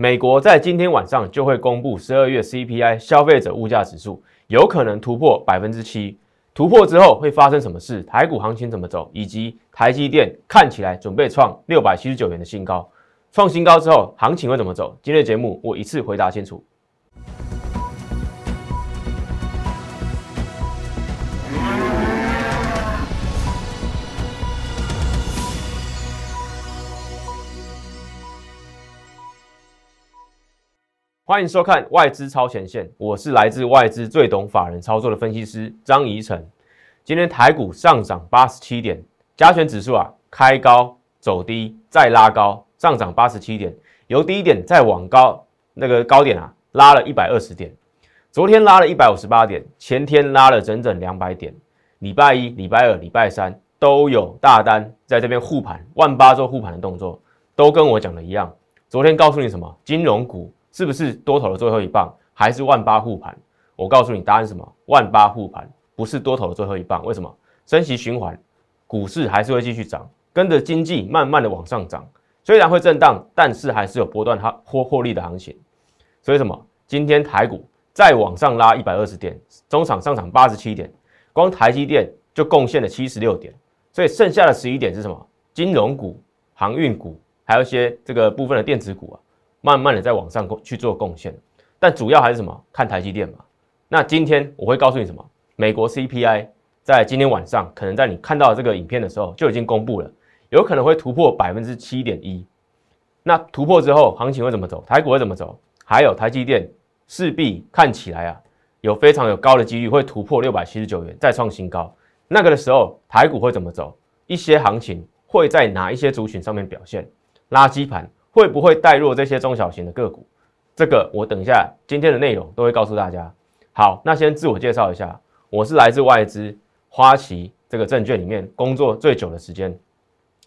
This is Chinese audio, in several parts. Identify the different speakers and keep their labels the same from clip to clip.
Speaker 1: 美国在今天晚上就会公布十二月 CPI 消费者物价指数，有可能突破百分之七。突破之后会发生什么事？台股行情怎么走？以及台积电看起来准备创六百七十九元的新高，创新高之后行情会怎么走？今天的节目我一次回答清楚。欢迎收看外资超前线，我是来自外资最懂法人操作的分析师张怡晨。今天台股上涨八十七点，加权指数啊开高走低再拉高，上涨八十七点，由低点再往高那个高点啊拉了一百二十点。昨天拉了一百五十八点，前天拉了整整两百点。礼拜一、礼拜二、礼拜三都有大单在这边护盘，万八做护盘的动作，都跟我讲的一样。昨天告诉你什么？金融股。是不是多头的最后一棒，还是万八护盘？我告诉你答案什么？万八护盘不是多头的最后一棒。为什么？升息循环，股市还是会继续涨，跟着经济慢慢的往上涨。虽然会震荡，但是还是有波段它获获利的行情。所以什么？今天台股再往上拉一百二十点，中场上涨八十七点，光台积电就贡献了七十六点。所以剩下的十一点是什么？金融股、航运股，还有一些这个部分的电子股啊。慢慢的在往上去做贡献，但主要还是什么？看台积电嘛。那今天我会告诉你什么？美国 CPI 在今天晚上可能在你看到这个影片的时候就已经公布了，有可能会突破百分之七点一。那突破之后，行情会怎么走？台股会怎么走？还有台积电势必看起来啊，有非常有高的几率会突破六百七十九元，再创新高。那个的时候，台股会怎么走？一些行情会在哪一些族群上面表现？垃圾盘。会不会带入这些中小型的个股？这个我等一下今天的内容都会告诉大家。好，那先自我介绍一下，我是来自外资花旗这个证券里面工作最久的时间，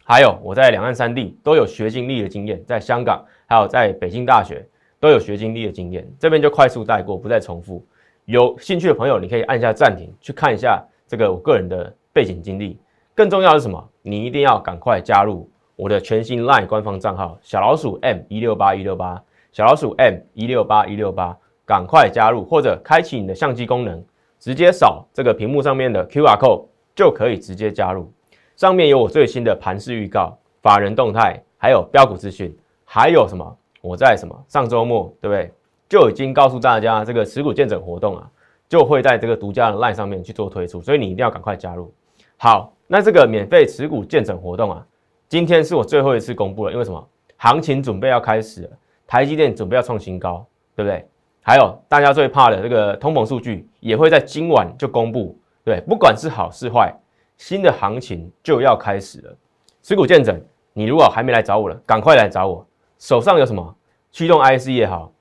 Speaker 1: 还有我在两岸三地都有学经历的经验，在香港还有在北京大学都有学经历的经验。这边就快速带过，不再重复。有兴趣的朋友，你可以按下暂停去看一下这个我个人的背景经历。更重要的是什么？你一定要赶快加入。我的全新 LINE 官方账号小老鼠 M 一六八一六八，小老鼠 M 一六八一六八，赶快加入或者开启你的相机功能，直接扫这个屏幕上面的 QR code 就可以直接加入。上面有我最新的盘势预告、法人动态，还有标股资讯，还有什么？我在什么上周末对不对？就已经告诉大家这个持股见证活动啊，就会在这个独家的 LINE 上面去做推出，所以你一定要赶快加入。好，那这个免费持股见证活动啊。今天是我最后一次公布了，因为什么？行情准备要开始了，台积电准备要创新高，对不对？还有大家最怕的这个通膨数据也会在今晚就公布，对，不管是好是坏，新的行情就要开始了。持股见证，你如果还没来找我了，赶快来找我。手上有什么驱动 IC 也好，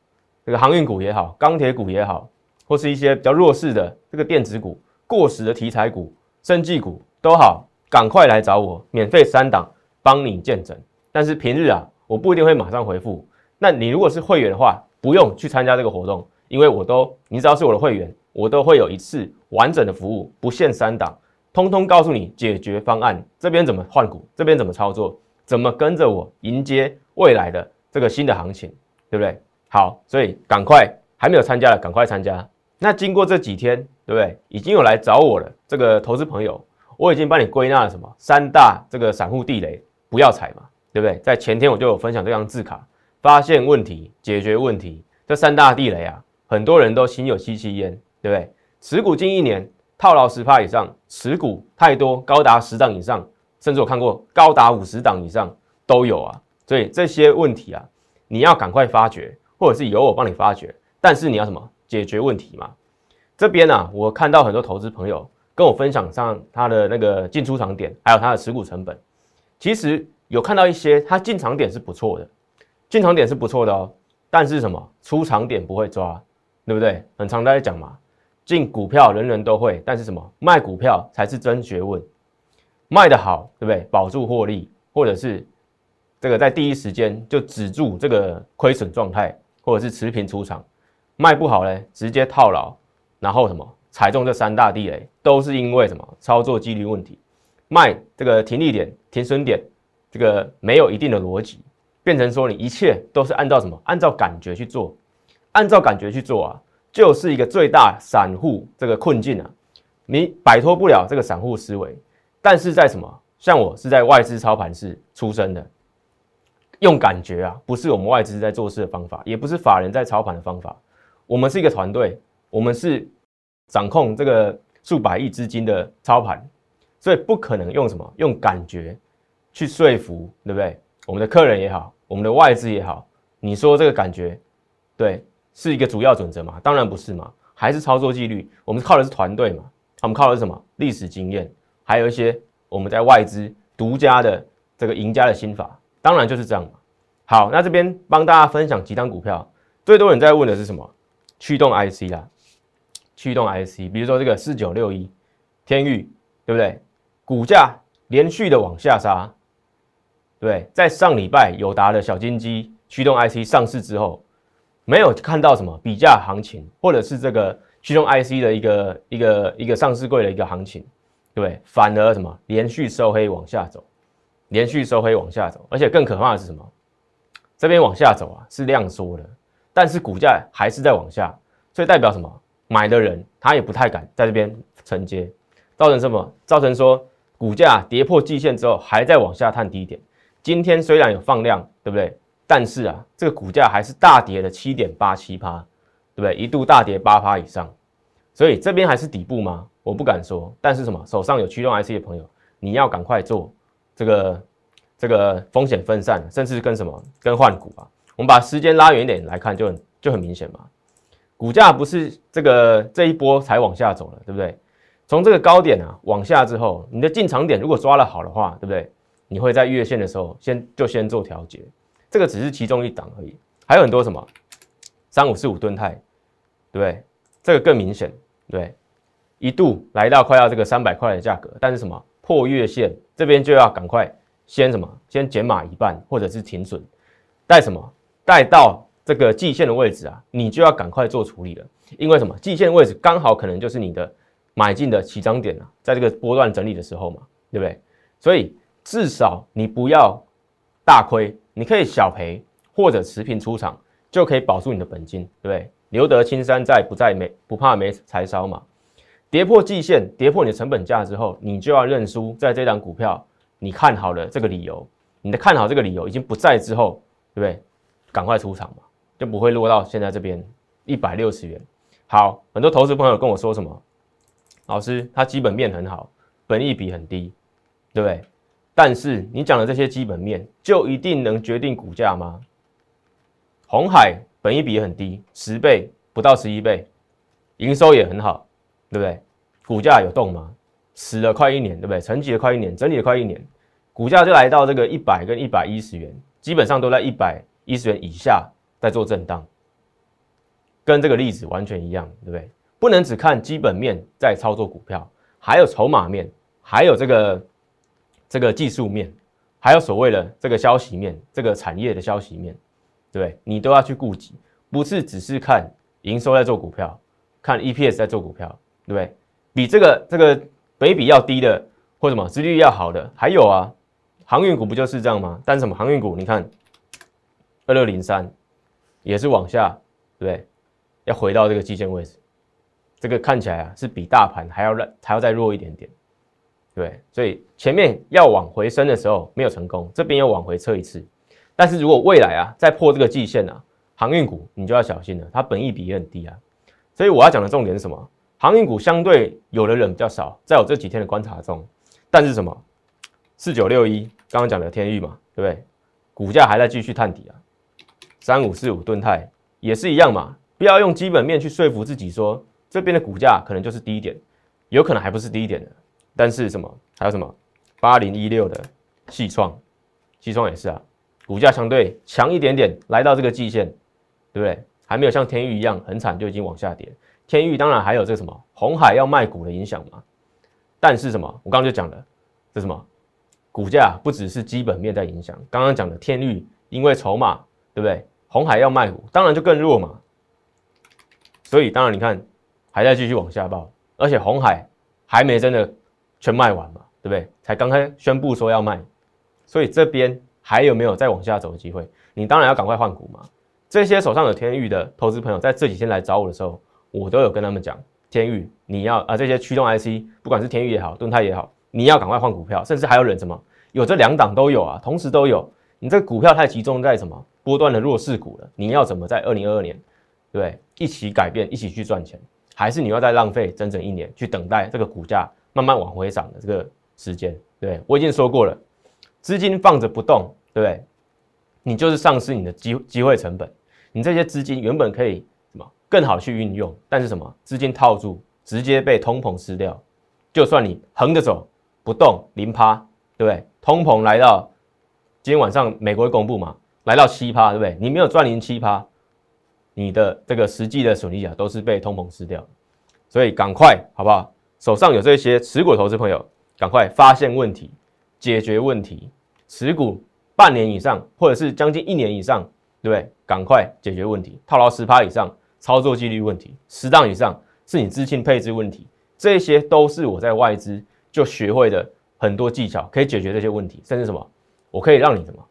Speaker 1: 这个航运股也好，钢铁股也好，或是一些比较弱势的这个电子股、过时的题材股、生技股都好，赶快来找我，免费三档。帮你见证，但是平日啊，我不一定会马上回复。那你如果是会员的话，不用去参加这个活动，因为我都，你只要是我的会员，我都会有一次完整的服务，不限三档，通通告诉你解决方案，这边怎么换股，这边怎么操作，怎么跟着我迎接未来的这个新的行情，对不对？好，所以赶快还没有参加的，赶快参加。那经过这几天，对不对？已经有来找我了，这个投资朋友，我已经帮你归纳了什么三大这个散户地雷。不要踩嘛，对不对？在前天我就有分享这张字卡，发现问题、解决问题，这三大地雷啊，很多人都心有戚戚焉，对不对？持股近一年套牢十趴以上，持股太多高达十档以上，甚至我看过高达五十档以上都有啊。所以这些问题啊，你要赶快发掘，或者是由我帮你发掘。但是你要什么解决问题嘛？这边呢，我看到很多投资朋友跟我分享上他的那个进出场点，还有他的持股成本。其实有看到一些，它进场点是不错的，进场点是不错的哦。但是什么出场点不会抓，对不对？很常大家讲嘛，进股票人人都会，但是什么卖股票才是真学问。卖得好，对不对？保住获利，或者是这个在第一时间就止住这个亏损状态，或者是持平出场。卖不好嘞，直接套牢，然后什么踩中这三大地雷，都是因为什么操作纪律问题。卖这个停利点、停损点，这个没有一定的逻辑，变成说你一切都是按照什么？按照感觉去做，按照感觉去做啊，就是一个最大散户这个困境啊，你摆脱不了这个散户思维。但是在什么？像我是在外资操盘室出身的，用感觉啊，不是我们外资在做事的方法，也不是法人在操盘的方法。我们是一个团队，我们是掌控这个数百亿资金的操盘，所以不可能用什么用感觉去说服，对不对？我们的客人也好，我们的外资也好，你说这个感觉对是一个主要准则吗？当然不是嘛，还是操作纪律。我们靠的是团队嘛，我们靠的是什么？历史经验，还有一些。我们在外资独家的这个赢家的心法，当然就是这样嘛。好，那这边帮大家分享几张股票，最多人在问的是什么？驱动 IC 啦，驱动 IC，比如说这个四九六一天域，对不对？股价连续的往下杀，对，在上礼拜友达的小金鸡驱动 IC 上市之后，没有看到什么比价行情，或者是这个驱动 IC 的一个一个一个上市柜的一个行情。对，反而什么连续收黑往下走，连续收黑往下走，而且更可怕的是什么？这边往下走啊，是量缩的，但是股价还是在往下，所以代表什么？买的人他也不太敢在这边承接，造成什么？造成说股价跌破季线之后还在往下探低点。今天虽然有放量，对不对？但是啊，这个股价还是大跌了七点八七趴，对不对？一度大跌八趴以上，所以这边还是底部吗？我不敢说，但是什么手上有驱动 IC 的朋友，你要赶快做这个这个风险分散，甚至跟什么跟换股啊。我们把时间拉远一点来看，就很就很明显嘛。股价不是这个这一波才往下走了，对不对？从这个高点啊往下之后，你的进场点如果抓了好的话，对不对？你会在月线的时候先就先做调节，这个只是其中一档而已，还有很多什么？三五四五吨态，对不对？这个更明显，对。一度来到快要这个三百块的价格，但是什么？破月线这边就要赶快先什么？先减码一半，或者是停损，带什么？带到这个季线的位置啊，你就要赶快做处理了，因为什么？季线位置刚好可能就是你的买进的起涨点啊，在这个波段整理的时候嘛，对不对？所以至少你不要大亏，你可以小赔或者持平出场，就可以保住你的本金，对不对？留得青山在，不在没不怕没柴烧嘛。跌破季线，跌破你的成本价之后，你就要认输。在这档股票，你看好了这个理由，你的看好这个理由已经不在之后，对不对？赶快出场嘛，就不会落到现在这边一百六十元。好，很多投资朋友跟我说什么？老师，他基本面很好，本益比很低，对不对？但是你讲的这些基本面，就一定能决定股价吗？红海本益比很低，十倍不到十一倍，营收也很好。对不对？股价有动吗？死了快一年，对不对？沉寂了快一年，整理了快一年，股价就来到这个一百跟一百一十元，基本上都在一百一十元以下在做震荡，跟这个例子完全一样，对不对？不能只看基本面在操作股票，还有筹码面，还有这个这个技术面，还有所谓的这个消息面，这个产业的消息面，对对？你都要去顾及，不是只是看营收在做股票，看 EPS 在做股票。对不对？比这个这个北比要低的，或什么殖利率要好的，还有啊，航运股不就是这样吗？但是什么航运股？你看二六零三也是往下，对不对？要回到这个基线位置，这个看起来啊是比大盘还要弱，还要再弱一点点，对。所以前面要往回升的时候没有成功，这边又往回撤一次。但是如果未来啊再破这个季线啊，航运股你就要小心了，它本益比也很低啊。所以我要讲的重点是什么？航运股相对有的人比较少，在我这几天的观察中，但是什么四九六一刚刚讲的天域嘛，对不对？股价还在继续探底啊，三五四五吨泰也是一样嘛，不要用基本面去说服自己说这边的股价可能就是低点，有可能还不是低点的。但是什么还有什么八零一六的细创，细创也是啊，股价相对强一点点，来到这个季线，对不对？还没有像天域一样很惨就已经往下跌。天域当然还有这什么红海要卖股的影响嘛，但是什么我刚刚就讲了，这什么股价不只是基本面在影响，刚刚讲的天域因为筹码对不对？红海要卖股，当然就更弱嘛。所以当然你看还在继续往下报，而且红海还没真的全卖完嘛，对不对？才刚刚宣布说要卖，所以这边还有没有再往下走的机会？你当然要赶快换股嘛。这些手上有天域的投资朋友，在这几天来找我的时候，我都有跟他们讲，天域你要啊，这些驱动 IC，不管是天域也好，盾泰也好，你要赶快换股票，甚至还有忍什么有这两档都有啊，同时都有。你这股票太集中在什么波段的弱势股了？你要怎么在二零二二年，对？一起改变，一起去赚钱，还是你要再浪费整整一年去等待这个股价慢慢往回涨的这个时间？对我已经说过了，资金放着不动，对不对？你就是丧失你的机机会成本。你这些资金原本可以什么更好去运用，但是什么资金套住，直接被通膨吃掉。就算你横着走不动零趴，对不对？通膨来到。今天晚上美国会公布嘛？来到七趴，对不对？你没有赚零七趴，你的这个实际的损益啊，都是被通膨吃掉。所以赶快好不好？手上有这些持股投资朋友，赶快发现问题，解决问题。持股半年以上，或者是将近一年以上，对不对？赶快解决问题。套牢十趴以上，操作纪律问题；十档以上，是你资金配置问题。这些都是我在外资就学会的很多技巧，可以解决这些问题，甚至什么？我可以让你什么，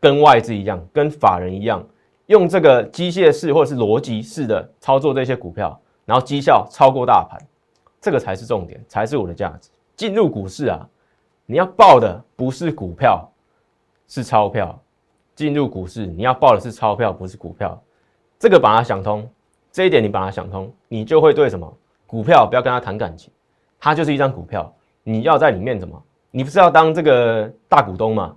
Speaker 1: 跟外资一样，跟法人一样，用这个机械式或者是逻辑式的操作这些股票，然后绩效超过大盘，这个才是重点，才是我的价值。进入股市啊，你要报的不是股票，是钞票。进入股市，你要报的是钞票，不是股票。这个把它想通，这一点你把它想通，你就会对什么股票不要跟他谈感情，它就是一张股票，你要在里面怎么？你不是要当这个大股东吗？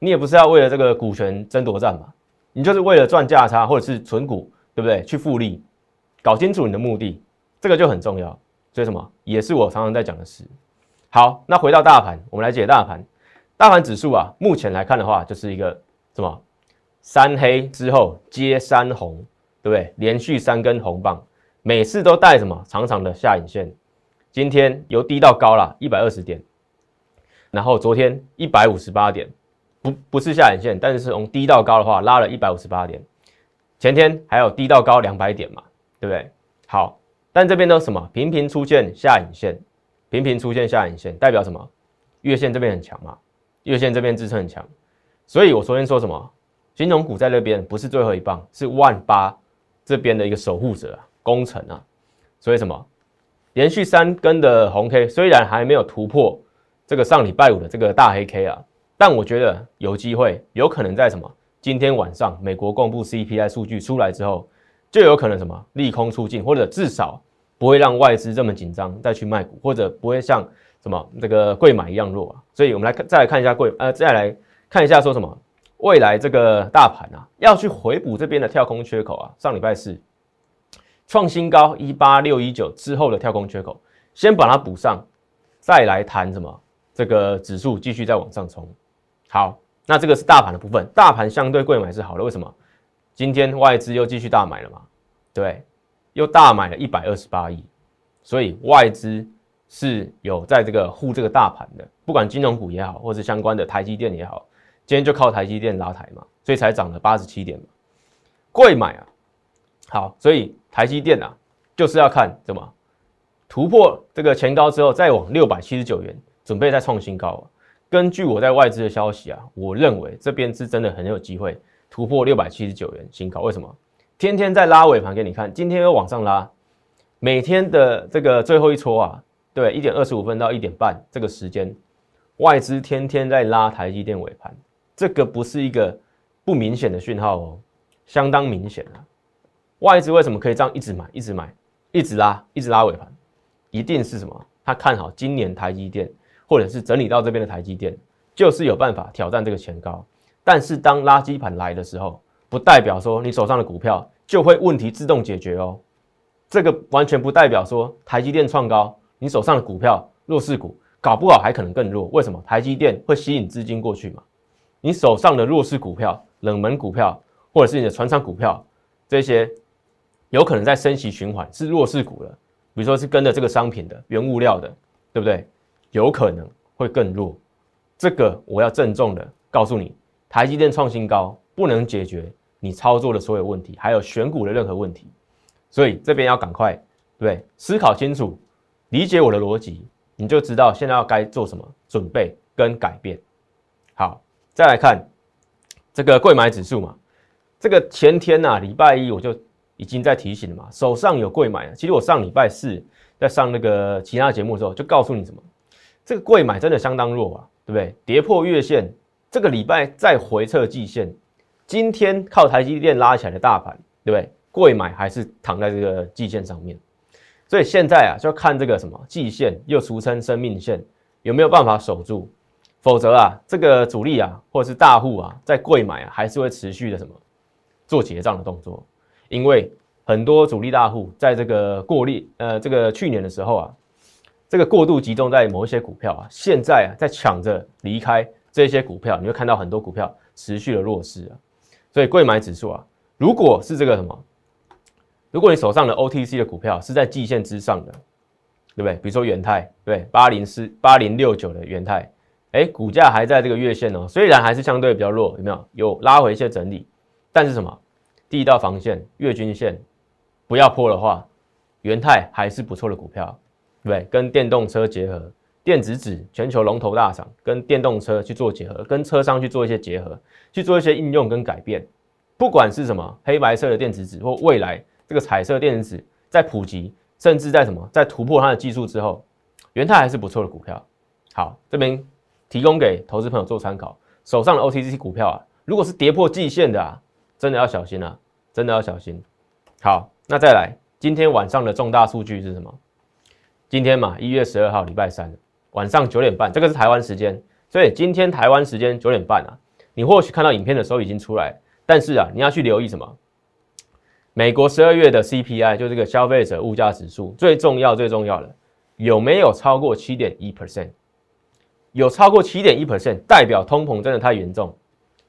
Speaker 1: 你也不是要为了这个股权争夺战嘛，你就是为了赚价差或者是存股，对不对？去复利，搞清楚你的目的，这个就很重要。所以什么，也是我常常在讲的事。好，那回到大盘，我们来解大盘。大盘指数啊，目前来看的话，就是一个什么三黑之后接三红，对不对？连续三根红棒，每次都带什么长长的下影线。今天由低到高了，一百二十点，然后昨天一百五十八点。不不是下影线，但是从低到高的话，拉了一百五十八点。前天还有低到高两百点嘛，对不对？好，但这边都什么？频频出现下影线，频频出现下影线，代表什么？月线这边很强嘛，月线这边支撑很强。所以我昨天说什么？金融股在那边不是最后一棒，是万八这边的一个守护者啊，功臣啊。所以什么？连续三根的红 K，虽然还没有突破这个上礼拜五的这个大黑 K 啊。但我觉得有机会，有可能在什么？今天晚上美国公布 CPI 数据出来之后，就有可能什么利空出尽，或者至少不会让外资这么紧张再去卖股，或者不会像什么这个贵买一样弱啊。所以我们来看，再来看一下贵，呃，再来看一下说什么未来这个大盘啊，要去回补这边的跳空缺口啊。上礼拜四创新高一八六一九之后的跳空缺口，先把它补上，再来谈什么这个指数继续再往上冲。好，那这个是大盘的部分，大盘相对贵买是好的，为什么？今天外资又继续大买了嘛？对，又大买了一百二十八亿，所以外资是有在这个护这个大盘的，不管金融股也好，或是相关的台积电也好，今天就靠台积电拉抬嘛，所以才涨了八十七点嘛。贵买啊，好，所以台积电啊，就是要看怎么突破这个前高之后，再往六百七十九元，准备再创新高啊。根据我在外资的消息啊，我认为这边是真的很有机会突破六百七十九元新高。为什么？天天在拉尾盘给你看，今天又往上拉，每天的这个最后一撮啊，对，一点二十五分到一点半这个时间，外资天天在拉台积电尾盘，这个不是一个不明显的讯号哦，相当明显啊。外资为什么可以这样一直买、一直买、一直拉、一直拉尾盘？一定是什么？他看好今年台积电。或者是整理到这边的台积电，就是有办法挑战这个前高。但是当垃圾盘来的时候，不代表说你手上的股票就会问题自动解决哦。这个完全不代表说台积电创高，你手上的股票弱势股搞不好还可能更弱。为什么？台积电会吸引资金过去嘛？你手上的弱势股票、冷门股票，或者是你的船厂股票，这些有可能在升息循环，是弱势股了。比如说是跟着这个商品的、原物料的，对不对？有可能会更弱，这个我要郑重的告诉你，台积电创新高不能解决你操作的所有问题，还有选股的任何问题，所以这边要赶快对思考清楚，理解我的逻辑，你就知道现在要该做什么准备跟改变。好，再来看这个贵买指数嘛，这个前天呐，礼拜一我就已经在提醒了嘛，手上有贵买其实我上礼拜四在上那个其他节目的时候，就告诉你什么，这个贵买真的相当弱啊，对不对？跌破月线，这个礼拜再回测季线，今天靠台积电拉起来的大盘，对不对？贵买还是躺在这个季线上面，所以现在啊，就要看这个什么季线，又俗称生命线，有没有办法守住。否则啊，这个主力啊，或者是大户啊，在贵买啊，还是会持续的什么做结账的动作，因为很多主力大户在这个过利，呃，这个去年的时候啊，这个过度集中在某一些股票啊，现在啊，在抢着离开这些股票，你会看到很多股票持续的弱势啊，所以贵买指数啊，如果是这个什么，如果你手上的 OTC 的股票是在季线之上的，对不对？比如说元泰，对，八零四八零六九的元泰。哎，股价还在这个月线哦，虽然还是相对比较弱，有没有？有拉回一些整理，但是什么？第一道防线月均线不要破的话，元泰还是不错的股票，对？跟电动车结合，电子纸全球龙头大厂跟电动车去做结合，跟车商去做一些结合，去做一些应用跟改变。不管是什么黑白色的电子纸，或未来这个彩色电子纸在普及，甚至在什么在突破它的技术之后，元泰还是不错的股票。好，这边。提供给投资朋友做参考，手上的 OTC 股票啊，如果是跌破季线的啊，真的要小心啊，真的要小心。好，那再来，今天晚上的重大数据是什么？今天嘛，一月十二号，礼拜三晚上九点半，这个是台湾时间，所以今天台湾时间九点半啊，你或许看到影片的时候已经出来，但是啊，你要去留意什么？美国十二月的 CPI 就这个消费者物价指数，最重要最重要的有没有超过七点一 percent？有超过七点一 percent，代表通膨真的太严重，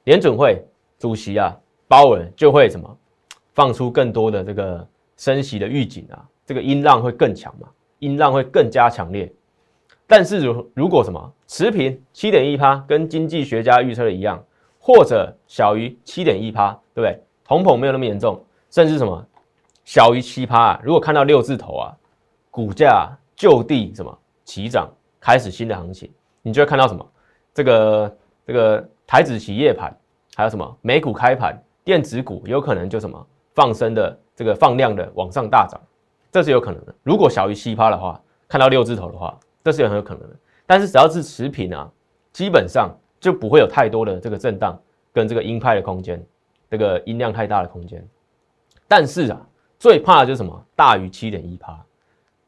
Speaker 1: 联准会主席啊鲍尔就会什么放出更多的这个升息的预警啊，这个音浪会更强嘛，音浪会更加强烈。但是如如果什么持平七点一趴，跟经济学家预测的一样，或者小于七点一趴，对不对？通膨没有那么严重，甚至什么小于七趴，如果看到六字头啊，股价就地什么起涨，开始新的行情。你就会看到什么？这个这个台子企业盘，还有什么美股开盘，电子股有可能就什么放生的这个放量的往上大涨，这是有可能的。如果小于七趴的话，看到六字头的话，这是很有可能的。但是只要是持平啊，基本上就不会有太多的这个震荡跟这个鹰派的空间，这个音量太大的空间。但是啊，最怕的就是什么？大于七点一趴，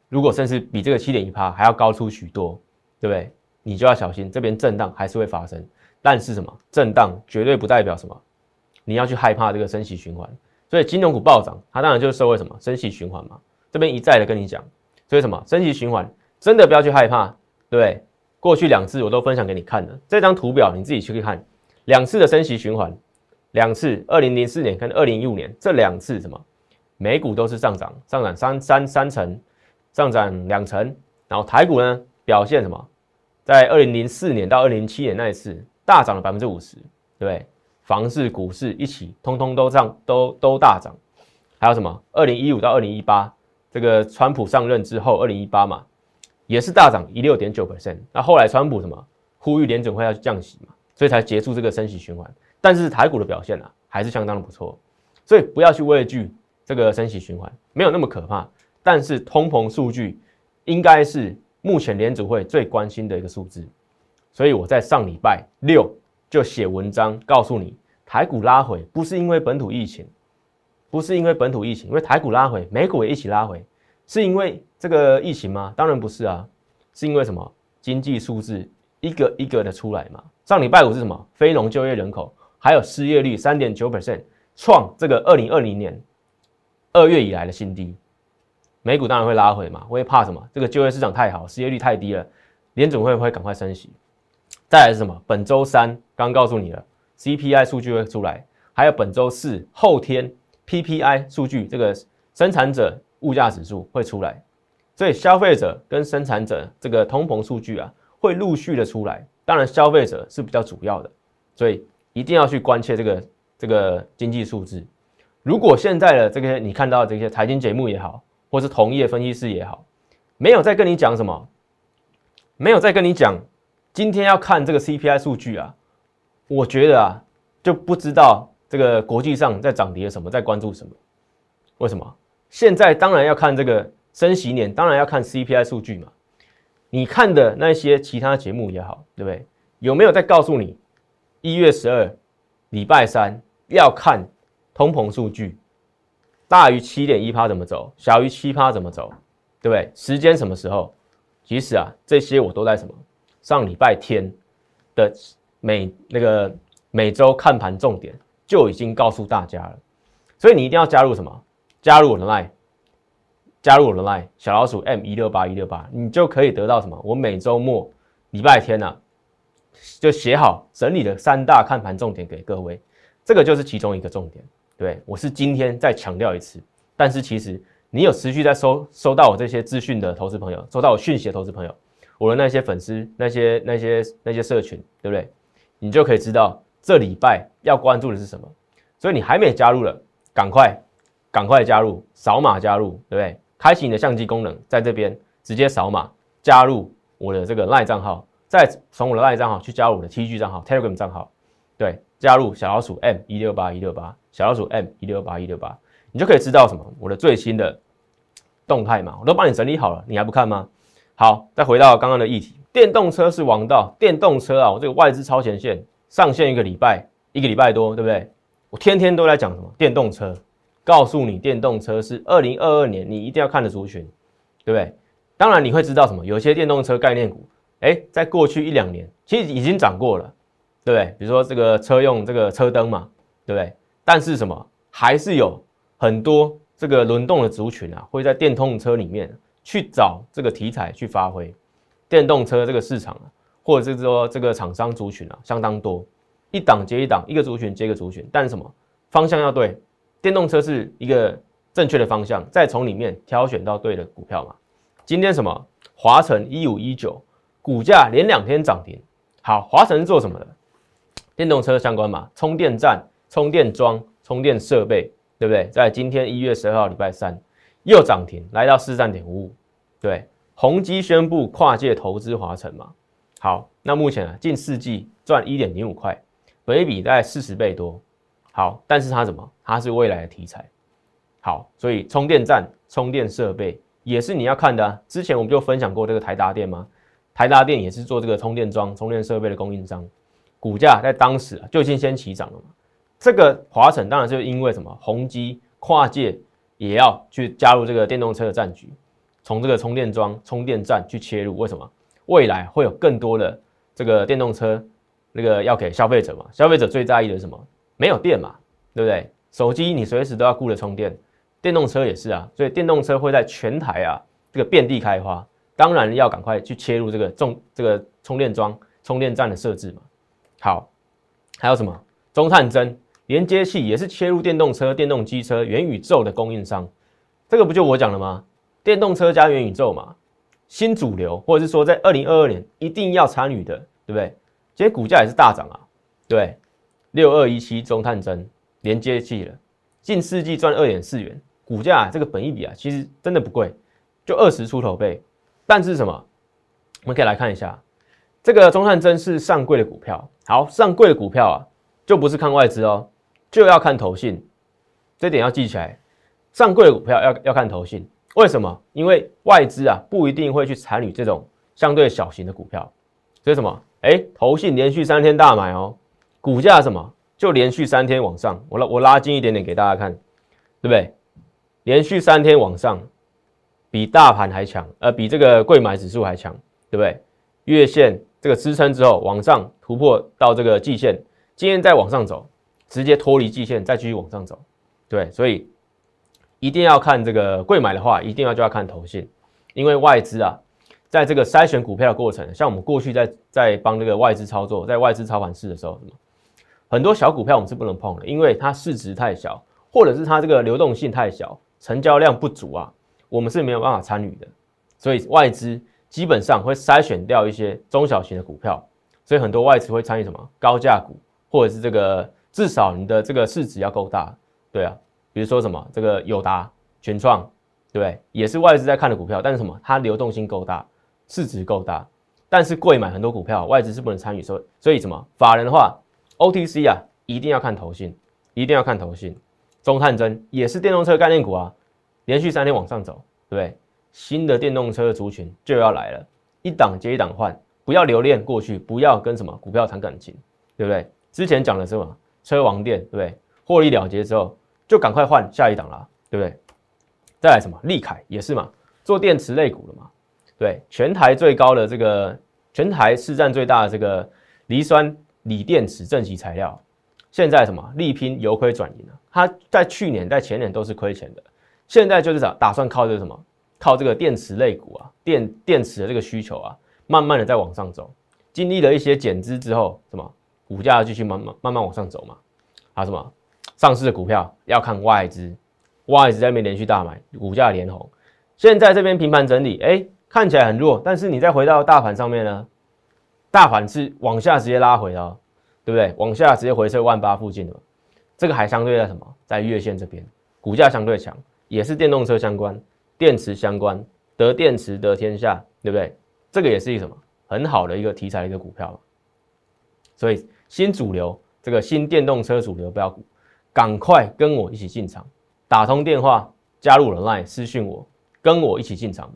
Speaker 1: 如果甚至比这个七点一趴还要高出许多，对不对？你就要小心，这边震荡还是会发生，但是什么震荡绝对不代表什么，你要去害怕这个升息循环。所以金融股暴涨，它当然就是社会什么升息循环嘛。这边一再的跟你讲，所以什么升息循环真的不要去害怕，对不对？过去两次我都分享给你看了，这张图表你自己去看，两次的升息循环，两次二零零四年跟二零一五年这两次什么美股都是上涨，上涨三三三成，上涨两成，然后台股呢表现什么？在二零零四年到二零零七年那一次大涨了百分之五十，对？房市、股市一起通通都涨，都都大涨。还有什么？二零一五到二零一八，这个川普上任之后，二零一八嘛，也是大涨一六点九 percent。那后来川普什么呼吁联准会要去降息嘛，所以才结束这个升息循环。但是台股的表现啊，还是相当的不错。所以不要去畏惧这个升息循环，没有那么可怕。但是通膨数据应该是。目前联储会最关心的一个数字，所以我在上礼拜六就写文章告诉你，台股拉回不是因为本土疫情，不是因为本土疫情，因为台股拉回，美股也一起拉回，是因为这个疫情吗？当然不是啊，是因为什么？经济数字一个一个的出来嘛。上礼拜五是什么？非农就业人口还有失业率三点九 percent，创这个二零二零年二月以来的新低。美股当然会拉回嘛，会怕什么？这个就业市场太好，失业率太低了，联总会会赶快升息。再来是什么？本周三刚告诉你了，CPI 数据会出来，还有本周四后天 PPI 数据，这个生产者物价指数会出来，所以消费者跟生产者这个通膨数据啊，会陆续的出来。当然消费者是比较主要的，所以一定要去关切这个这个经济数字。如果现在的这个你看到这些财经节目也好，或是同业分析师也好，没有在跟你讲什么，没有在跟你讲，今天要看这个 CPI 数据啊，我觉得啊，就不知道这个国际上在涨跌什么，在关注什么？为什么？现在当然要看这个升息年，当然要看 CPI 数据嘛。你看的那些其他节目也好，对不对？有没有在告诉你一月十二礼拜三要看通膨数据，大于七点一趴怎么走，小于七趴怎么走，对不对？时间什么时候？其实啊，这些我都在什么上礼拜天的每那个每周看盘重点就已经告诉大家了，所以你一定要加入什么？加入我的 line，加入我的 line 小老鼠 m 一六八一六八，你就可以得到什么？我每周末礼拜天呢，就写好整理了三大看盘重点给各位，这个就是其中一个重点。对我是今天再强调一次，但是其实你有持续在收收到我这些资讯的投资朋友，收到我讯息的投资朋友，我的那些粉丝、那些那些那些社群，对不对？你就可以知道这礼拜要关注的是什么。所以你还没加入了，赶快。赶快加入，扫码加入，对不对？开启你的相机功能，在这边直接扫码加入我的这个 LINE 账号，再从我的 LINE 账号去加入我的 TG 账号、Telegram 账号，对，加入小老鼠 M 一六八一六八，小老鼠 M 一六八一六八，你就可以知道什么我的最新的动态嘛，我都帮你整理好了，你还不看吗？好，再回到刚刚的议题，电动车是王道，电动车啊，我这个外资超前线上线一个礼拜，一个礼拜多，对不对？我天天都在讲什么电动车。告诉你，电动车是二零二二年你一定要看的族群，对不对？当然你会知道什么？有些电动车概念股，哎，在过去一两年其实已经涨过了，对不对？比如说这个车用这个车灯嘛，对不对？但是什么？还是有很多这个轮动的族群啊，会在电动车里面去找这个题材去发挥。电动车这个市场啊，或者是说这个厂商族群啊，相当多，一档接一档，一个族群接一个族群，但是什么？方向要对。电动车是一个正确的方向，再从里面挑选到对的股票嘛。今天什么？华晨一五一九，股价连两天涨停。好，华晨是做什么的？电动车相关嘛，充电站、充电桩、充电设备，对不对？在今天一月十二号礼拜三又涨停，来到四站点五五。对，宏基宣布跨界投资华晨嘛。好，那目前啊，近四季赚一点零五块，本比大概四十倍多。好，但是它什么？它是未来的题材。好，所以充电站、充电设备也是你要看的。之前我们就分享过这个台达电吗？台达电也是做这个充电桩、充电设备的供应商，股价在当时就已经先起涨了嘛。这个华晨当然是因为什么？宏基跨界也要去加入这个电动车的战局，从这个充电桩、充电站去切入。为什么？未来会有更多的这个电动车那个要给消费者嘛？消费者最在意的是什么？没有电嘛，对不对？手机你随时都要顾着充电，电动车也是啊，所以电动车会在全台啊这个遍地开花，当然要赶快去切入这个重这个充电桩、充电站的设置嘛。好，还有什么？中探针连接器也是切入电动车、电动机车、元宇宙的供应商，这个不就我讲了吗？电动车加元宇宙嘛，新主流，或者是说在二零二二年一定要参与的，对不对？今天股价也是大涨啊，对。六二一七中探针连接器了，近四季赚二点四元，股价这个本益比啊，其实真的不贵，就二十出头倍。但是什么？我们可以来看一下，这个中探针是上柜的股票。好，上柜的股票啊，就不是看外资哦，就要看投信，这点要记起来。上柜的股票要要看投信，为什么？因为外资啊不一定会去参与这种相对小型的股票。所以什么？哎，投信连续三天大买哦。股价什么就连续三天往上，我拉我拉近一点点给大家看，对不对？连续三天往上，比大盘还强，呃，比这个贵买指数还强，对不对？月线这个支撑之后往上突破到这个季线，今天再往上走，直接脱离季线再继续往上走，对，所以一定要看这个贵买的话，一定要就要看头信，因为外资啊。在这个筛选股票的过程，像我们过去在在帮这个外资操作，在外资操盘室的时候，很多小股票我们是不能碰的，因为它市值太小，或者是它这个流动性太小，成交量不足啊，我们是没有办法参与的。所以外资基本上会筛选掉一些中小型的股票，所以很多外资会参与什么高价股，或者是这个至少你的这个市值要够大，对啊，比如说什么这个友达、全创，对不对？也是外资在看的股票，但是什么它流动性够大。市值够大，但是贵买很多股票，外资是不能参与，所以所以什么法人的话，OTC 啊，一定要看投信，一定要看投信。中探针也是电动车概念股啊，连续三天往上走，对不对？新的电动车族群就要来了，一档接一档换，不要留恋过去，不要跟什么股票谈感情，对不对？之前讲的是什么？车王店，对不对？获利了结之后，就赶快换下一档啦，对不对？再来什么？利凯也是嘛，做电池类股的嘛，对，全台最高的这个，全台市占最大的这个磷酸锂电池正极材料。现在什么力拼由亏转盈了？它在去年、在前年都是亏钱的，现在就是打打算靠这个什么，靠这个电池类股啊，电电池的这个需求啊，慢慢的在往上走。经历了一些减资之后，什么股价继续慢慢慢慢往上走嘛？啊什么上市的股票要看外资，外资在那边连续大买，股价连红。现在这边平盘整理，哎，看起来很弱，但是你再回到大盘上面呢，大盘是往下直接拉回的。对不对？往下直接回撤万八附近了，这个还相对在什么？在月线这边，股价相对强，也是电动车相关、电池相关，得电池得天下，对不对？这个也是一个什么很好的一个题材的一个股票。所以新主流这个新电动车主流标股，赶快跟我一起进场，打通电话加入了 Line 私讯我，跟我一起进场嘛。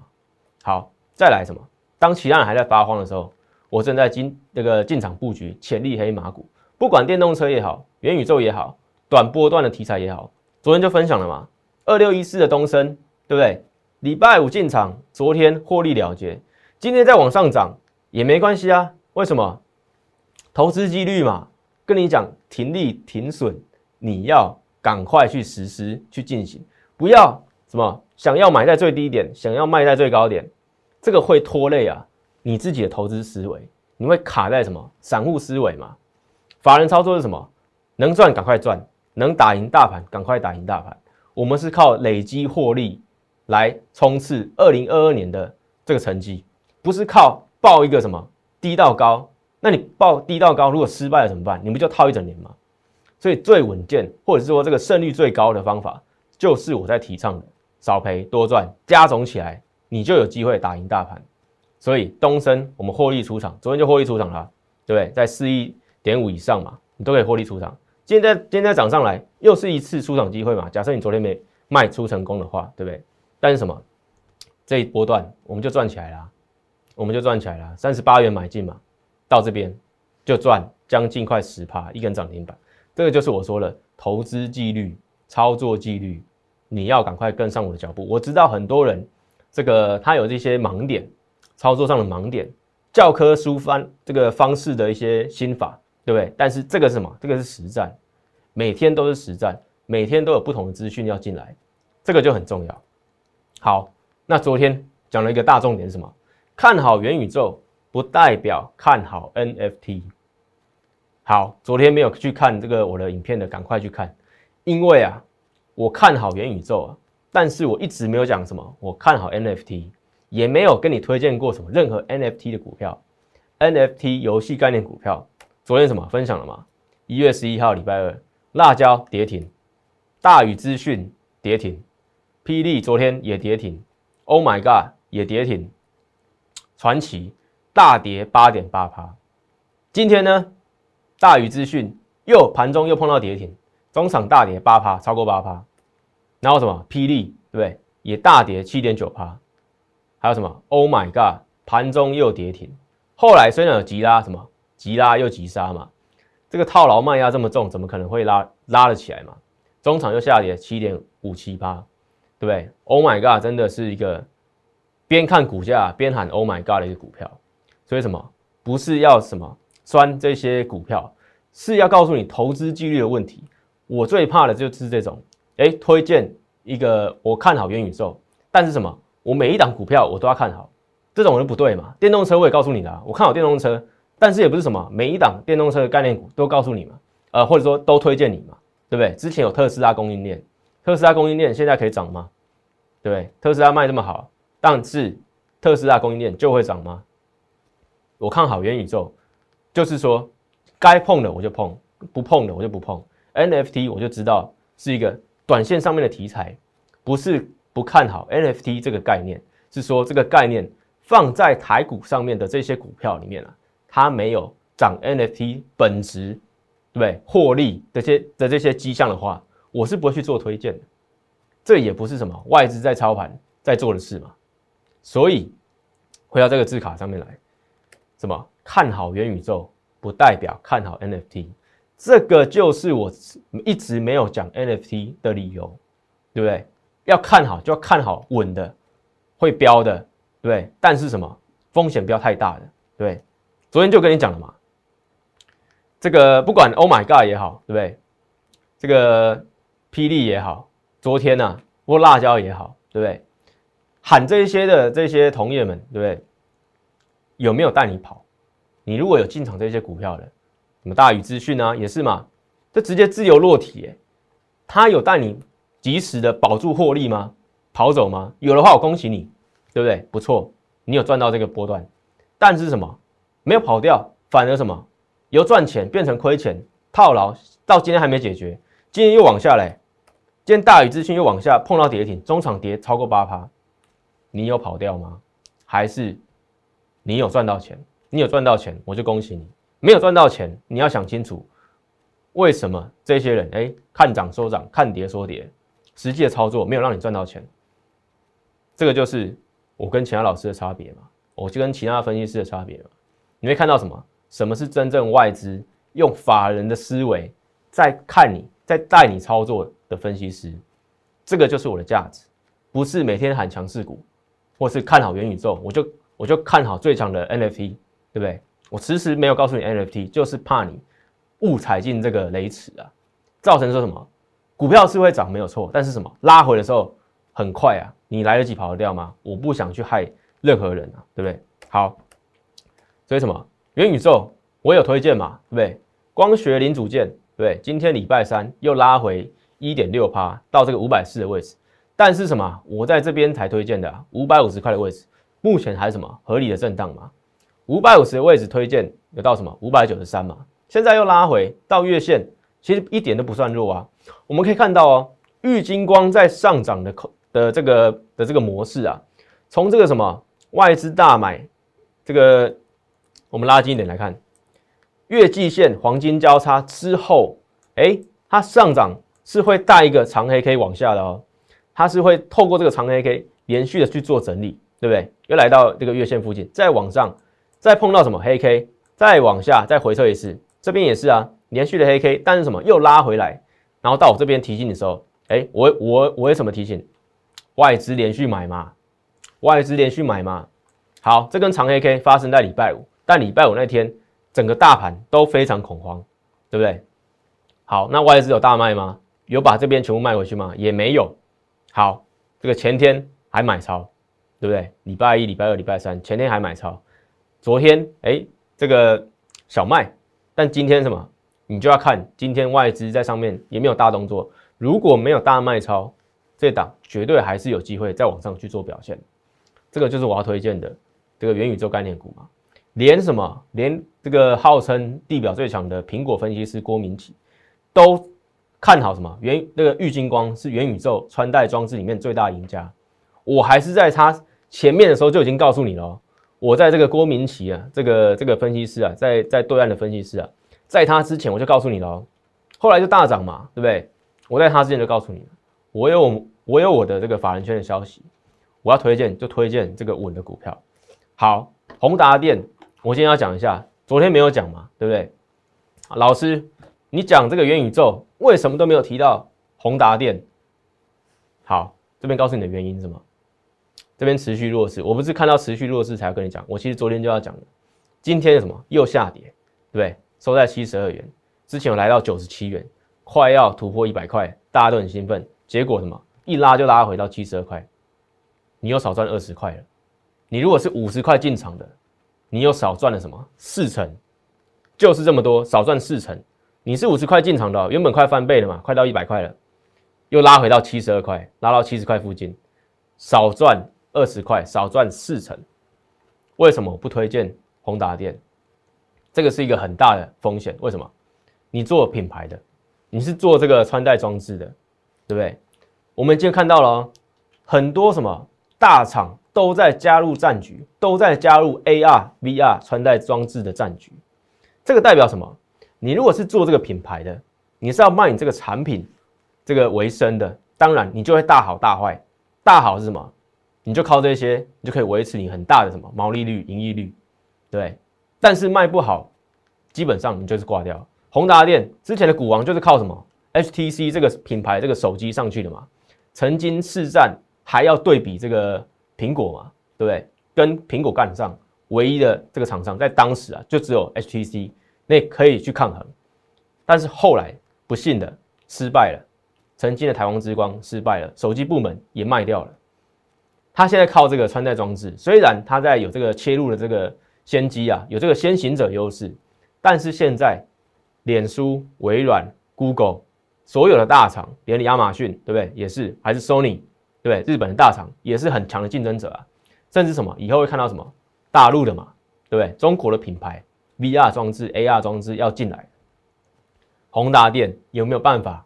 Speaker 1: 好，再来什么？当其他人还在发慌的时候。我正在进这个进场布局潜力黑马股，不管电动车也好，元宇宙也好，短波段的题材也好，昨天就分享了嘛。二六一四的东升，对不对？礼拜五进场，昨天获利了结，今天再往上涨也没关系啊。为什么？投资纪律嘛，跟你讲停利停损，你要赶快去实施去进行，不要什么想要买在最低点，想要卖在最高点，这个会拖累啊。你自己的投资思维，你会卡在什么？散户思维嘛？法人操作是什么？能赚赶快赚，能打赢大盘赶快打赢大盘。我们是靠累积获利来冲刺二零二二年的这个成绩，不是靠报一个什么低到高。那你报低到高，如果失败了怎么办？你不就套一整年吗？所以最稳健，或者是说这个胜率最高的方法，就是我在提倡的少赔多赚，加总起来，你就有机会打赢大盘。所以东升我们获利出场，昨天就获利出场了，对不对？在四亿点五以上嘛，你都可以获利出场。今天今天涨上来，又是一次出场机会嘛。假设你昨天没卖出成功的话，对不对？但是什么？这一波段我们就赚起来了，我们就赚起来了。三十八元买进嘛，到这边就赚将近快十趴，一根涨停板。这个就是我说的投资纪律、操作纪律，你要赶快跟上我的脚步。我知道很多人这个他有这些盲点。操作上的盲点，教科书方这个方式的一些心法，对不对？但是这个是什么？这个是实战，每天都是实战，每天都有不同的资讯要进来，这个就很重要。好，那昨天讲了一个大重点是什么？看好元宇宙不代表看好 NFT。好，昨天没有去看这个我的影片的，赶快去看，因为啊，我看好元宇宙啊，但是我一直没有讲什么，我看好 NFT。也没有跟你推荐过什么任何 NFT 的股票，NFT 游戏概念股票。昨天什么分享了吗？一月十一号礼拜二，辣椒跌停，大宇资讯跌停，霹雳昨天也跌停，Oh my God 也跌停，传奇大跌八点八趴。今天呢，大宇资讯又盘中又碰到跌停，中场大跌八趴，超过八趴。然后什么霹雳对不对？也大跌七点九趴。还有什么？Oh my god！盘中又跌停，后来虽然有急拉，什么急拉又急杀嘛，这个套牢卖压这么重，怎么可能会拉拉了起来嘛？中场又下跌七点五七八，对不对？Oh my god！真的是一个边看股价边喊 Oh my god 的一个股票，所以什么不是要什么钻这些股票，是要告诉你投资纪律的问题。我最怕的就是这种，哎，推荐一个我看好元宇宙，但是什么？我每一档股票我都要看好，这种人不对嘛？电动车我也告诉你了，我看好电动车，但是也不是什么每一档电动车的概念股都告诉你嘛，呃，或者说都推荐你嘛，对不对？之前有特斯拉供应链，特斯拉供应链现在可以涨吗？对不对？特斯拉卖这么好，但是特斯拉供应链就会涨吗？我看好元宇宙，就是说该碰的我就碰，不碰的我就不碰。NFT 我就知道是一个短线上面的题材，不是。不看好 NFT 这个概念，是说这个概念放在台股上面的这些股票里面啊，它没有涨 NFT 本质对不对？获利这些的这些迹象的话，我是不会去做推荐的。这也不是什么外资在操盘在做的事嘛。所以回到这个字卡上面来，什么看好元宇宙不代表看好 NFT，这个就是我一直没有讲 NFT 的理由，对不对？要看好就要看好稳的，会标的，对不对？但是什么风险不要太大的，对。昨天就跟你讲了嘛，这个不管 Oh my God 也好，对不对？这个霹雳也好，昨天呢，或辣椒也好，对不对？喊这些的这些同业们，对不对？有没有带你跑？你如果有进场这些股票的，什么大宇资讯啊，也是嘛，这直接自由落体，哎，他有带你及时的保住获利吗？跑走吗？有的话，我恭喜你，对不对？不错，你有赚到这个波段，但是什么？没有跑掉，反而什么？由赚钱变成亏钱，套牢到今天还没解决，今天又往下来，今天大宇资讯又往下碰到跌停，中场跌超过八趴，你有跑掉吗？还是你有赚到钱？你有赚到钱，我就恭喜你；没有赚到钱，你要想清楚，为什么这些人哎看涨说涨，看跌说跌，实际的操作没有让你赚到钱？这个就是我跟其他老师的差别嘛，我就跟其他分析师的差别嘛。你会看到什么？什么是真正外资用法人的思维在看你，在带你操作的分析师？这个就是我的价值，不是每天喊强势股，或是看好元宇宙，我就我就看好最强的 NFT，对不对？我迟迟没有告诉你 NFT，就是怕你误踩进这个雷池啊，造成说什么？股票是会涨没有错，但是什么拉回的时候很快啊，你来得及跑得掉吗？我不想去害任何人啊，对不对？好。所以什么元宇宙我有推荐嘛，对不对？光学零组件，对，今天礼拜三又拉回一点六趴到这个五百四的位置，但是什么？我在这边才推荐的五百五十块的位置，目前还是什么合理的震荡嘛？五百五十的位置推荐有到什么五百九十三嘛？现在又拉回到月线，其实一点都不算弱啊。我们可以看到哦，玉金光在上涨的口的这个的这个模式啊，从这个什么外资大买这个。我们拉近一点来看，月季线黄金交叉之后，哎，它上涨是会带一个长黑 K 往下的哦，它是会透过这个长黑 K 连续的去做整理，对不对？又来到这个月线附近，再往上，再碰到什么黑 K，再往下，再回撤一次，这边也是啊，连续的黑 K，但是什么又拉回来，然后到我这边提醒的时候，哎，我我我为什么提醒？外资连续买嘛，外资连续买嘛，好，这根长黑 K 发生在礼拜五。但礼拜五那天，整个大盘都非常恐慌，对不对？好，那外资有大卖吗？有把这边全部卖回去吗？也没有。好，这个前天还买超，对不对？礼拜一、礼拜二、礼拜三，前天还买超，昨天哎，这个小麦，但今天什么？你就要看今天外资在上面也没有大动作，如果没有大卖超，这档绝对还是有机会再往上去做表现。这个就是我要推荐的这个元宇宙概念股嘛。连什么？连这个号称地表最强的苹果分析师郭明奇都看好什么？元那个玉金光是元宇宙穿戴装置里面最大赢家。我还是在他前面的时候就已经告诉你了。我在这个郭明奇啊，这个这个分析师啊，在在对岸的分析师啊，在他之前我就告诉你了。后来就大涨嘛，对不对？我在他之前就告诉你了。我有我有我的这个法人圈的消息，我要推荐就推荐这个稳的股票。好，宏达电。我今天要讲一下，昨天没有讲嘛，对不对？老师，你讲这个元宇宙，为什么都没有提到宏达电？好，这边告诉你的原因是什么？这边持续弱势，我不是看到持续弱势才要跟你讲，我其实昨天就要讲的。今天什么又下跌，对不对？收在七十二元，之前有来到九十七元，快要突破一百块，大家都很兴奋，结果什么一拉就拉回到七十二块，你又少赚二十块了。你如果是五十块进场的。你又少赚了什么？四成，就是这么多，少赚四成。你是五十块进场的，原本快翻倍了嘛，快到一百块了，又拉回到七十二块，拉到七十块附近，少赚二十块，少赚四成。为什么我不推荐宏达电？这个是一个很大的风险。为什么？你做品牌的，你是做这个穿戴装置的，对不对？我们今天看到了很多什么大厂。都在加入战局，都在加入 AR、VR 穿戴装置的战局。这个代表什么？你如果是做这个品牌的，你是要卖你这个产品这个为生的，当然你就会大好大坏。大好是什么？你就靠这些，你就可以维持你很大的什么毛利率、盈利率，对。但是卖不好，基本上你就是挂掉。宏达电之前的股王就是靠什么 HTC 这个品牌这个手机上去的嘛，曾经市占还要对比这个苹果嘛，对不对？跟苹果干上，唯一的这个厂商在当时啊，就只有 HTC，那可以去抗衡。但是后来不幸的失败了。曾经的台湾之光失败了，手机部门也卖掉了。他现在靠这个穿戴装置，虽然他在有这个切入的这个先机啊，有这个先行者优势，但是现在脸书、微软、Google 所有的大厂，连亚马逊对不对？也是还是 Sony 对不对？日本的大厂也是很强的竞争者啊。甚至什么以后会看到什么大陆的嘛，对不对？中国的品牌 VR 装置、AR 装置要进来，宏达电有没有办法？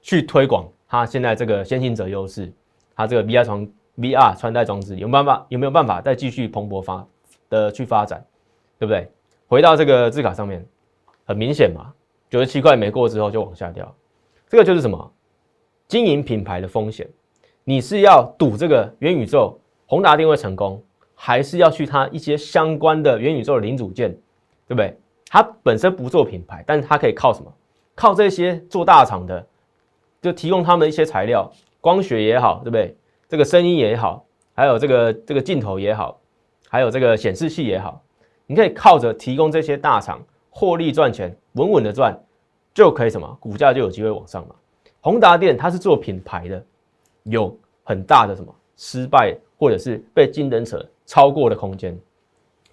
Speaker 1: 去推广它现在这个先行者优势，它这个 VR 穿 VR 穿戴装置有办法有没有办法再继续蓬勃发的去发展，对不对？回到这个字卡上面，很明显嘛，九十七块没过之后就往下掉，这个就是什么经营品牌的风险？你是要赌这个元宇宙宏达定位成功，还是要去它一些相关的元宇宙的零组件，对不对？它本身不做品牌，但是它可以靠什么？靠这些做大厂的。就提供他们一些材料，光学也好，对不对？这个声音也好，还有这个这个镜头也好，还有这个显示器也好，你可以靠着提供这些大厂获利赚钱，稳稳的赚，就可以什么股价就有机会往上嘛。宏达电它是做品牌的，有很大的什么失败或者是被竞争者超过的空间，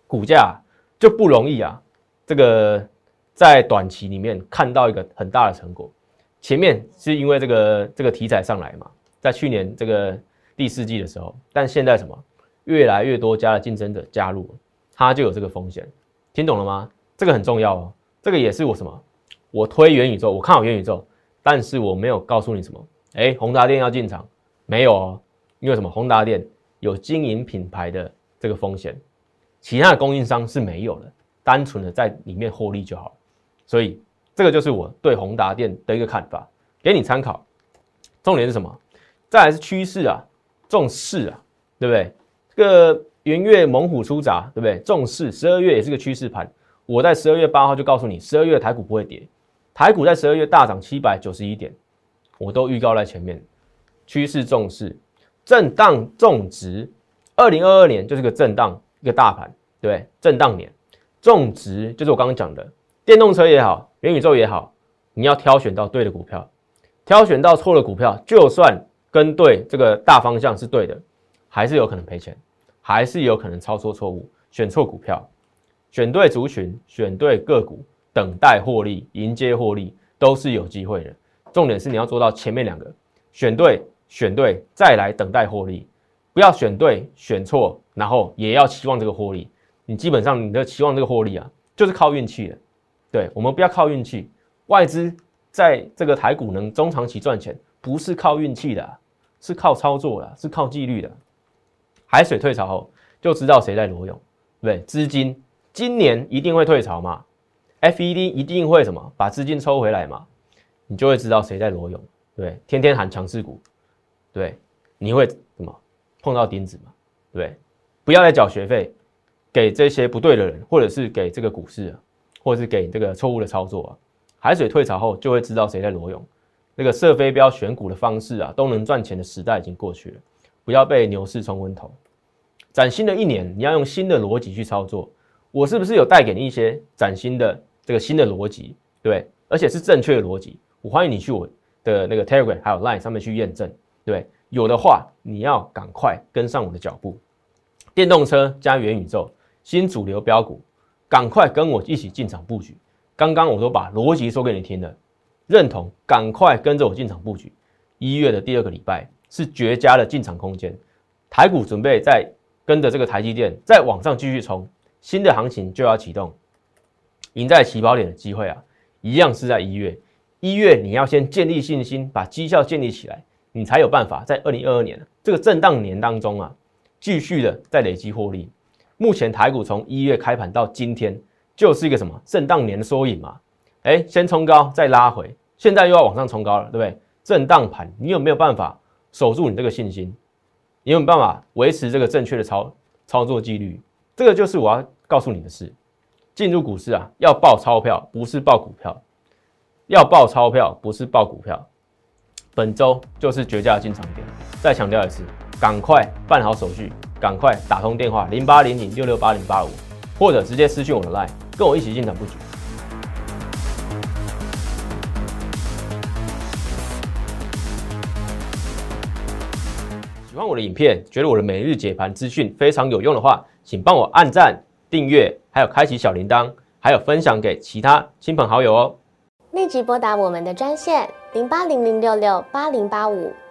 Speaker 1: 股价就不容易啊。这个在短期里面看到一个很大的成果。前面是因为这个这个题材上来嘛，在去年这个第四季的时候，但现在什么越来越多家的竞争者加入，它就有这个风险，听懂了吗？这个很重要哦，这个也是我什么，我推元宇宙，我看好元宇宙，但是我没有告诉你什么，哎，宏达电要进场没有哦？因为什么？宏达电有经营品牌的这个风险，其他的供应商是没有的，单纯的在里面获利就好，所以。这个就是我对宏达电的一个看法，给你参考。重点是什么？再来是趋势啊，重视啊，对不对？这个元月猛虎出闸，对不对？重视十二月也是个趋势盘。我在十二月八号就告诉你，十二月台股不会跌，台股在十二月大涨七百九十一点，我都预告在前面。趋势重视，震荡种植，二零二二年就是个震荡一个大盘，对不对？震荡年，种植就是我刚刚讲的。电动车也好，元宇宙也好，你要挑选到对的股票，挑选到错的股票，就算跟对这个大方向是对的，还是有可能赔钱，还是有可能操作错误，选错股票，选对族群，选对个股，等待获利，迎接获利都是有机会的。重点是你要做到前面两个，选对，选对，再来等待获利，不要选对选错，然后也要期望这个获利，你基本上你的期望这个获利啊，就是靠运气的。对我们不要靠运气，外资在这个台股能中长期赚钱，不是靠运气的，是靠操作的，是靠纪律的。海水退潮后，就知道谁在裸泳，对资金今年一定会退潮嘛？FED 一定会什么把资金抽回来嘛？你就会知道谁在裸泳，对天天喊强势股，对，你会什么碰到钉子嘛？对，不要再缴学费给这些不对的人，或者是给这个股市。或者是给这个错误的操作啊，海水退潮后就会知道谁在裸泳。那个射飞镖选股的方式啊，都能赚钱的时代已经过去了，不要被牛市冲昏头。崭新的一年，你要用新的逻辑去操作。我是不是有带给你一些崭新的这个新的逻辑？对，而且是正确的逻辑。我欢迎你去我的那个 Telegram 还有 Line 上面去验证。对，有的话你要赶快跟上我的脚步。电动车加元宇宙，新主流标股。赶快跟我一起进场布局。刚刚我都把逻辑说给你听了，认同，赶快跟着我进场布局。一月的第二个礼拜是绝佳的进场空间，台股准备在跟着这个台积电再往上继续冲，新的行情就要启动，赢在起跑点的机会啊，一样是在一月。一月你要先建立信心，把绩效建立起来，你才有办法在二零二二年这个震荡年当中啊，继续的在累积获利。目前台股从一月开盘到今天，就是一个什么震荡年的缩影嘛？哎，先冲高再拉回，现在又要往上冲高了，对不对？震荡盘，你有没有办法守住你这个信心？你有没有办法维持这个正确的操操作纪律？这个就是我要告诉你的事。进入股市啊，要报钞票，不是报股票；要报钞票，不是报股票。本周就是绝佳进场点。再强调一次，赶快办好手续，赶快打通电话零八零零六六八零八五，或者直接私讯我的 line，跟我一起进场布局。喜欢我的影片，觉得我的每日解盘资讯非常有用的话，请帮我按赞、订阅，还有开启小铃铛，还有分享给其他亲朋好友哦。
Speaker 2: 立即拨打我们的专线零八零零六六八零八五